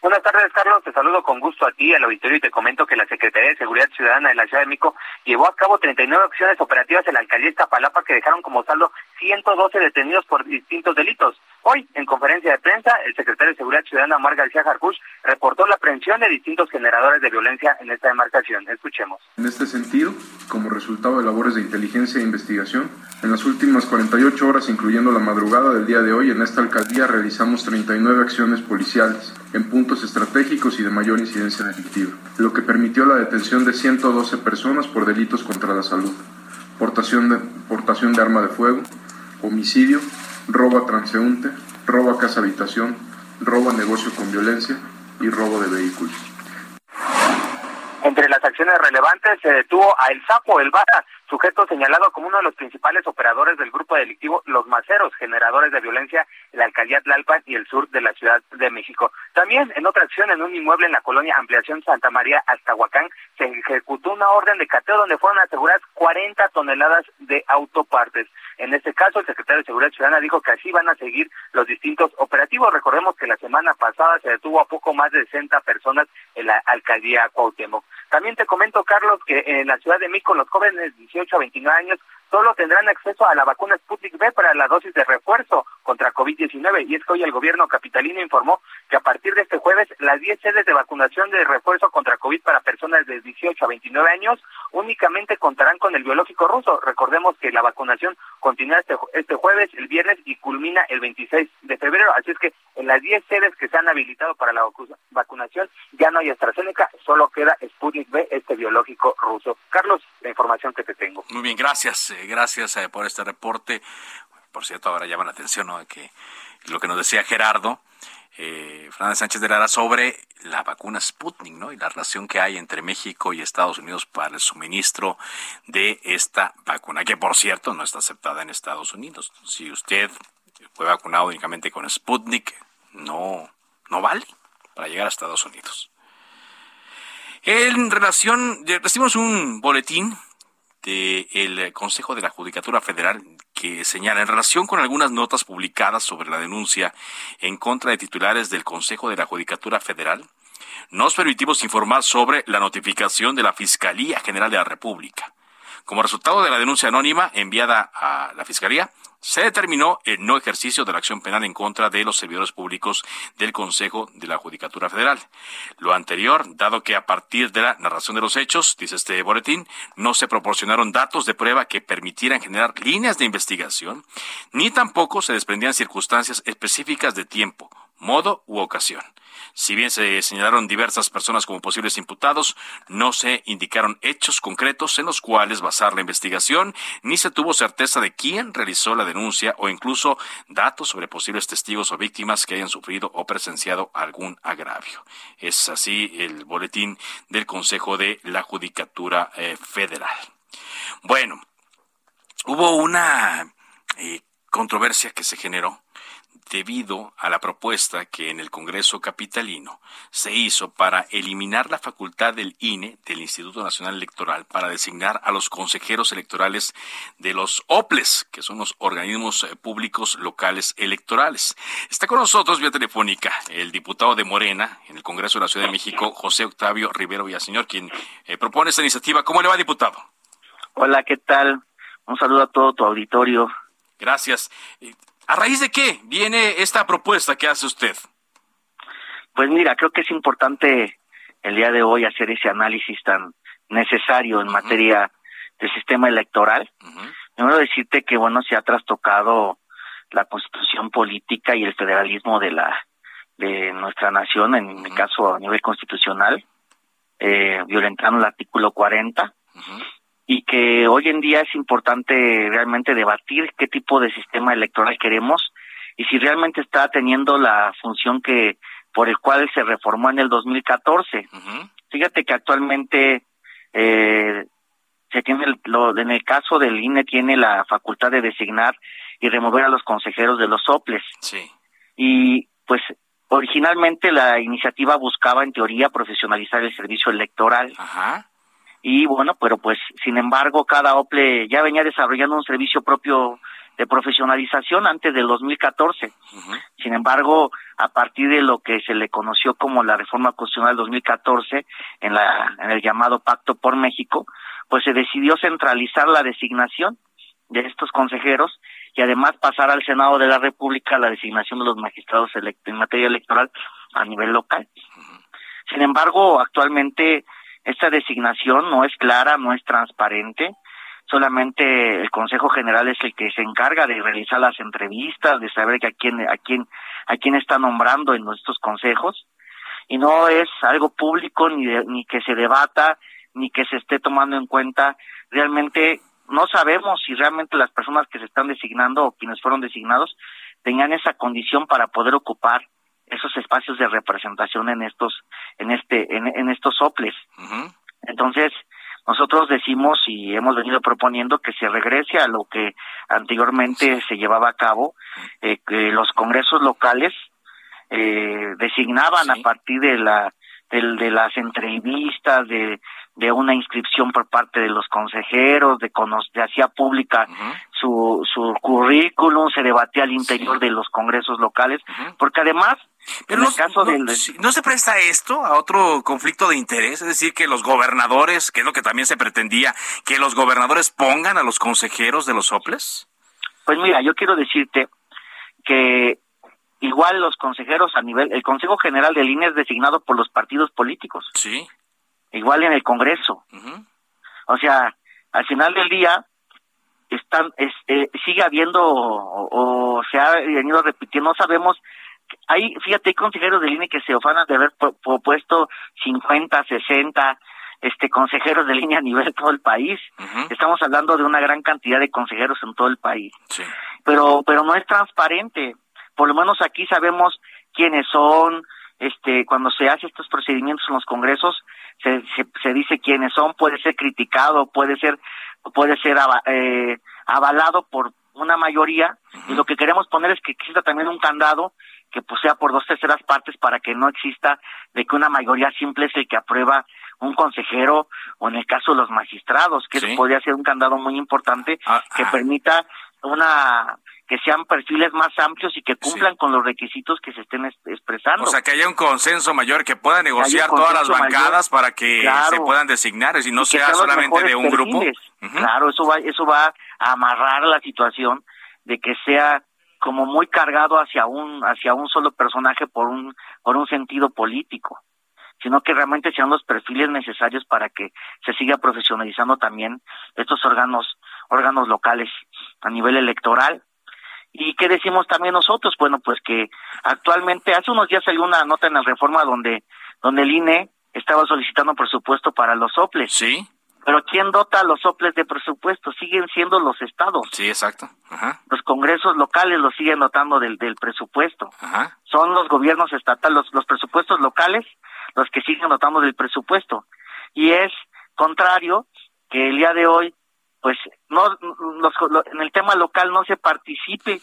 Buenas tardes, Carlos. Te saludo con gusto a ti, al auditorio, y te comento que la Secretaría de Seguridad Ciudadana de la Ciudad de México llevó a cabo 39 acciones operativas en la alcaldía Iztapalapa que dejaron como saldo 112 detenidos por distintos delitos. Hoy, en conferencia de prensa, el secretario de Seguridad Ciudadana, Omar García reportó la aprehensión de distintos generadores de violencia en esta demarcación. Escuchemos. En este sentido, como resultado de labores de inteligencia e investigación, en las últimas 48 horas, incluyendo la madrugada del día de hoy, en esta alcaldía realizamos 39 acciones policiales en puntos estratégicos y de mayor incidencia delictiva, lo que permitió la detención de 112 personas por delitos contra la salud, portación de, portación de arma de fuego, homicidio, robo a transeúnte, robo a casa habitación, robo a negocio con violencia y robo de vehículos. Entre las acciones relevantes se detuvo a El Sapo, el Vara, sujeto señalado como uno de los principales operadores del grupo delictivo Los Maceros, generadores de violencia en la alcaldía Tlalpan y el sur de la Ciudad de México. También en otra acción en un inmueble en la colonia Ampliación Santa María hasta Huacán se ejecutó una orden de cateo donde fueron aseguradas 40 toneladas de autopartes. En este caso, el secretario de Seguridad Ciudadana dijo que así van a seguir los distintos operativos. Recordemos que la semana pasada se detuvo a poco más de 60 personas en la alcaldía Cuauhtémoc. También te comento, Carlos, que en la Ciudad de México los jóvenes de 18 a 29 años solo tendrán acceso a la vacuna Sputnik V para la dosis de refuerzo contra COVID-19. Y es que hoy el gobierno capitalino informó que a partir de este jueves las 10 sedes de vacunación de refuerzo contra COVID para personas de 18 a 29 años únicamente contarán con el biológico ruso. Recordemos que la vacunación continúa este, este jueves, el viernes y culmina el 26 de febrero. Así es que en las 10 sedes que se han habilitado para la vacunación ya no hay AstraZeneca, solo queda Sputnik V, este biológico ruso. Carlos, la información que te tengo. Muy bien, gracias. Gracias eh, por este reporte. Por cierto, ahora llama la atención ¿no? que lo que nos decía Gerardo, eh, Fernández Sánchez de Lara sobre la vacuna Sputnik, ¿no? Y la relación que hay entre México y Estados Unidos para el suministro de esta vacuna, que por cierto no está aceptada en Estados Unidos. Si usted fue vacunado únicamente con Sputnik, no, no vale para llegar a Estados Unidos. En relación, recibimos un boletín del Consejo de la Judicatura Federal que señala en relación con algunas notas publicadas sobre la denuncia en contra de titulares del Consejo de la Judicatura Federal, nos permitimos informar sobre la notificación de la Fiscalía General de la República. Como resultado de la denuncia anónima enviada a la Fiscalía, se determinó el no ejercicio de la acción penal en contra de los servidores públicos del Consejo de la Judicatura Federal. Lo anterior, dado que a partir de la narración de los hechos, dice este boletín, no se proporcionaron datos de prueba que permitieran generar líneas de investigación, ni tampoco se desprendían circunstancias específicas de tiempo, modo u ocasión. Si bien se señalaron diversas personas como posibles imputados, no se indicaron hechos concretos en los cuales basar la investigación, ni se tuvo certeza de quién realizó la denuncia o incluso datos sobre posibles testigos o víctimas que hayan sufrido o presenciado algún agravio. Es así el boletín del Consejo de la Judicatura eh, Federal. Bueno, hubo una eh, controversia que se generó debido a la propuesta que en el Congreso Capitalino se hizo para eliminar la facultad del INE, del Instituto Nacional Electoral, para designar a los consejeros electorales de los OPLES, que son los organismos eh, públicos locales electorales. Está con nosotros vía telefónica el diputado de Morena en el Congreso de la Ciudad de México, José Octavio Rivero Villaseñor, quien eh, propone esta iniciativa. ¿Cómo le va, diputado? Hola, ¿qué tal? Un saludo a todo tu auditorio. Gracias. ¿A raíz de qué viene esta propuesta que hace usted? Pues mira, creo que es importante el día de hoy hacer ese análisis tan necesario en materia del sistema electoral. Primero decirte que, bueno, se ha trastocado la constitución política y el federalismo de la de nuestra nación, en mi caso a nivel constitucional, eh, violentando el artículo 40 y que hoy en día es importante realmente debatir qué tipo de sistema electoral queremos y si realmente está teniendo la función que por el cual se reformó en el 2014. Fíjate que actualmente eh, se tiene lo, en el caso del INE tiene la facultad de designar y remover a los consejeros de los soples. Sí. Y pues originalmente la iniciativa buscaba en teoría profesionalizar el servicio electoral. Ajá y bueno, pero pues sin embargo cada OPLE ya venía desarrollando un servicio propio de profesionalización antes del 2014. Sin embargo, a partir de lo que se le conoció como la reforma constitucional del 2014 en la en el llamado Pacto por México, pues se decidió centralizar la designación de estos consejeros y además pasar al Senado de la República la designación de los magistrados en materia electoral a nivel local. Sin embargo, actualmente esta designación no es clara, no es transparente. Solamente el Consejo General es el que se encarga de realizar las entrevistas, de saber a quién, a quién, a quién está nombrando en nuestros consejos. Y no es algo público ni, ni que se debata, ni que se esté tomando en cuenta. Realmente no sabemos si realmente las personas que se están designando o quienes fueron designados tenían esa condición para poder ocupar esos espacios de representación en estos en este en, estos soples. Entonces nosotros decimos y hemos venido proponiendo que se regrese a lo que anteriormente se llevaba a cabo eh, que los congresos locales eh, designaban a partir de la de, las entrevistas de de una inscripción por parte de los consejeros, de, de hacía pública su, su currículum, se debatía al interior de los congresos locales, porque además Pero no, caso no, se presta esto a otro conflicto de interés? Es decir, que los gobernadores, que es lo que también se pretendía, que los gobernadores pongan a los consejeros de los soples. Pues mira, yo quiero decirte que igual los consejeros a nivel, el Consejo General de Línea es designado por los partidos políticos. Sí. Igual en el Congreso. O sea, al final del día, están, eh, sigue habiendo o, se ha venido repitiendo, no sabemos hay, fíjate, hay consejeros de línea que se ofanan de haber propuesto 50, 60 este, consejeros de línea a nivel todo el país. Estamos hablando de una gran cantidad de consejeros en todo el país. Pero, pero no es transparente. Por lo menos aquí sabemos quiénes son, este, cuando se hace estos procedimientos en los congresos, se, se, dice quiénes son, puede ser criticado, puede ser, puede ser eh, avalado por una mayoría, y lo que queremos poner es que exista también un candado que pues sea por dos terceras partes para que no exista de que una mayoría simple es el que aprueba un consejero o en el caso de los magistrados, que podría ser un candado muy importante ah, que ah. permita una que sean perfiles más amplios y que cumplan con los requisitos que se estén expresando. O sea, que haya un consenso mayor, que pueda negociar todas las bancadas para que se puedan designar, y no sea solamente de un grupo. Claro, eso va, eso va a amarrar la situación de que sea como muy cargado hacia un hacia un solo personaje por un por un sentido político sino que realmente sean los perfiles necesarios para que se siga profesionalizando también estos órganos órganos locales a nivel electoral y qué decimos también nosotros bueno pues que actualmente hace unos días salió una nota en la reforma donde donde el INE estaba solicitando presupuesto para los soples sí pero ¿quién dota los soples de presupuesto? Siguen siendo los estados. Sí, exacto. Los congresos locales los siguen dotando del, del presupuesto. Son los gobiernos estatales, los, los presupuestos locales los que siguen dotando del presupuesto. Y es contrario que el día de hoy, pues, no, los, en el tema local no se participe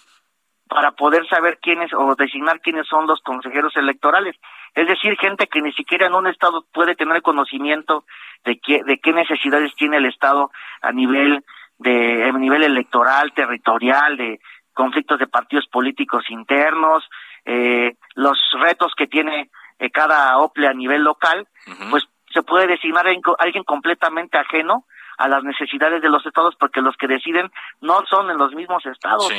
para poder saber quiénes o designar quiénes son los consejeros electorales. Es decir, gente que ni siquiera en un estado puede tener conocimiento de qué, de qué necesidades tiene el estado a nivel de a nivel electoral, territorial, de conflictos de partidos políticos internos, eh, los retos que tiene eh, cada OPLE a nivel local, pues se puede designar a alguien completamente ajeno a las necesidades de los estados porque los que deciden no son en los mismos estados.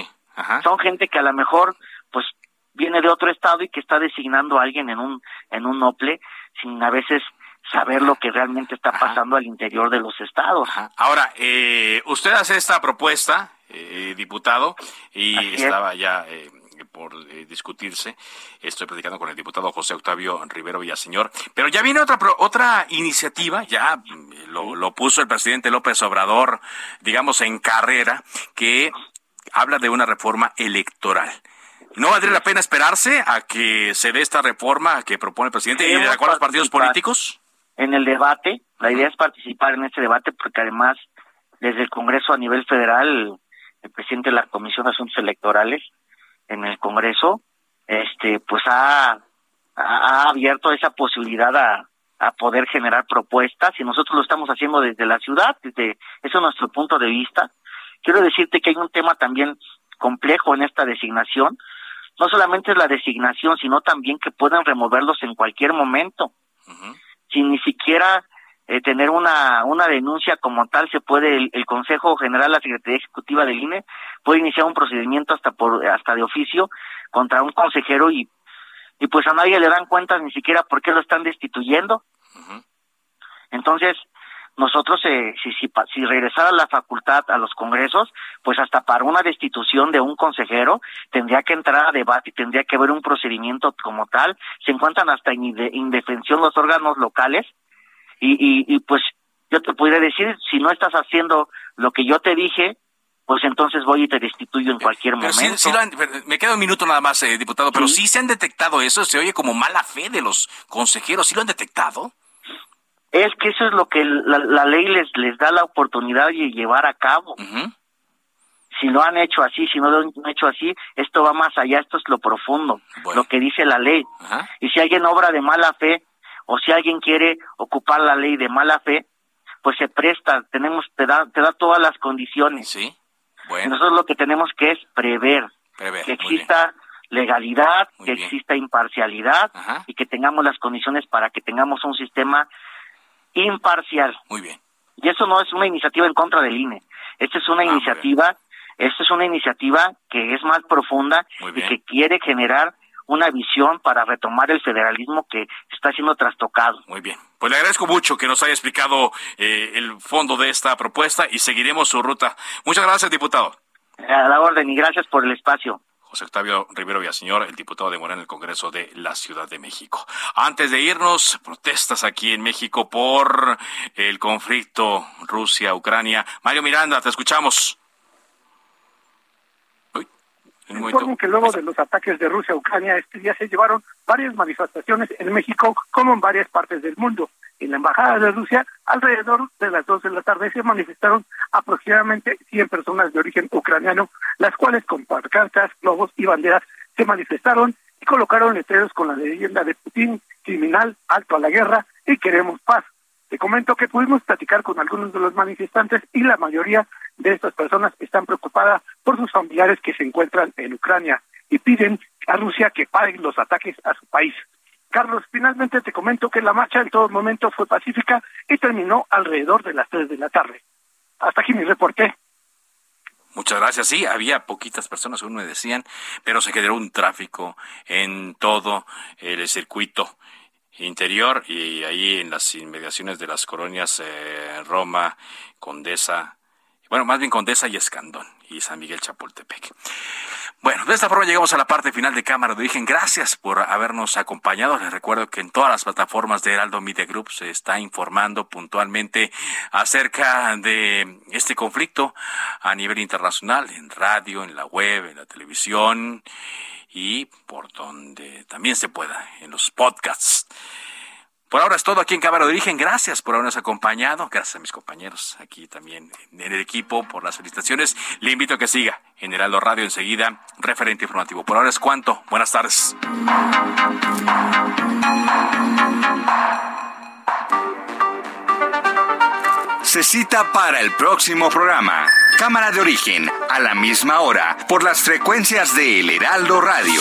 Son gente que a lo mejor pues viene de otro estado y que está designando a alguien en un en un OPLE sin a veces saber lo que realmente está pasando al interior de los estados. Ahora, eh, usted hace esta propuesta, eh, diputado, y estaba ya eh, por eh, discutirse. Estoy platicando con el diputado José Octavio Rivero Villaseñor. Pero ya viene otra, otra iniciativa, ya lo, lo puso el presidente López Obrador, digamos, en carrera, que habla de una reforma electoral. ¿No valdría la pena esperarse a que se dé esta reforma que propone el presidente y de acuerdo a los partidos políticos? En el debate, la idea es participar en este debate porque además desde el Congreso a nivel federal, el presidente de la Comisión de Asuntos Electorales en el Congreso, este, pues ha, ha abierto esa posibilidad a, a poder generar propuestas y nosotros lo estamos haciendo desde la ciudad, desde eso es nuestro punto de vista. Quiero decirte que hay un tema también complejo en esta designación, no solamente es la designación, sino también que puedan removerlos en cualquier momento. Sin ni siquiera eh, tener una, una denuncia como tal, se puede, el, Consejo General, la Secretaría Ejecutiva del INE, puede iniciar un procedimiento hasta por, hasta de oficio contra un consejero y, y pues a nadie le dan cuenta ni siquiera por qué lo están destituyendo. Entonces, nosotros eh, si, si, si regresara la facultad a los congresos, pues hasta para una destitución de un consejero tendría que entrar a debate y tendría que haber un procedimiento como tal. Se encuentran hasta en indefensión los órganos locales y, y, y pues yo te podría decir, si no estás haciendo lo que yo te dije, pues entonces voy y te destituyo en cualquier momento. me queda un minuto nada más, eh, diputado, pero ¿Sí? se han detectado eso, se oye como mala fe de los consejeros, ¿sí lo han detectado? Es que eso es lo que la, ley les, les da la oportunidad de llevar a cabo. Si lo han hecho así, si no lo han hecho así, esto va más allá, esto es lo profundo, lo que dice la ley. Y si alguien obra de mala fe, o si alguien quiere ocupar la ley de mala fe, pues se presta, tenemos, te da, te da todas las condiciones. Sí. Nosotros lo que tenemos que es prever, que exista legalidad, que exista imparcialidad y que tengamos las condiciones para que tengamos un sistema imparcial. Muy bien. Y eso no es una iniciativa en contra del INE. Esta es una ah, iniciativa, esta es una iniciativa que es más profunda y que quiere generar una visión para retomar el federalismo que está siendo trastocado. Muy bien. Pues le agradezco mucho que nos haya explicado eh, el fondo de esta propuesta y seguiremos su ruta. Muchas gracias, diputado. A la orden y gracias por el espacio. José Octavio Rivero Villaseñor, el diputado de Morena en el Congreso de la Ciudad de México. Antes de irnos, protestas aquí en México por el conflicto Rusia-Ucrania. Mario Miranda, te escuchamos. Informo que luego de los ataques de Rusia a Ucrania, este día se llevaron varias manifestaciones en México como en varias partes del mundo. En la Embajada de Rusia, alrededor de las dos de la tarde, se manifestaron aproximadamente 100 personas de origen ucraniano, las cuales con pancartas, globos y banderas se manifestaron y colocaron letreros con la leyenda de Putin, criminal, alto a la guerra y queremos paz. Te comento que pudimos platicar con algunos de los manifestantes y la mayoría de estas personas están preocupadas por sus familiares que se encuentran en Ucrania y piden a Rusia que paguen los ataques a su país. Carlos, finalmente te comento que la marcha en todo momento fue pacífica y terminó alrededor de las 3 de la tarde. Hasta aquí mi reporte. Muchas gracias. Sí, había poquitas personas, según me decían, pero se generó un tráfico en todo el circuito interior y ahí en las inmediaciones de las colonias eh, Roma, Condesa, bueno, más bien Condesa y Escandón y San Miguel Chapultepec. Bueno, de esta forma llegamos a la parte final de Cámara de Origen. Gracias por habernos acompañado. Les recuerdo que en todas las plataformas de Heraldo Media Group se está informando puntualmente acerca de este conflicto a nivel internacional, en radio, en la web, en la televisión y por donde también se pueda, en los podcasts. Por ahora es todo aquí en Cámara de Origen. Gracias por habernos acompañado. Gracias a mis compañeros aquí también en el equipo por las felicitaciones. Le invito a que siga en Heraldo Radio enseguida, referente informativo. Por ahora es cuanto. Buenas tardes. Se cita para el próximo programa. Cámara de origen, a la misma hora, por las frecuencias de El Heraldo Radio.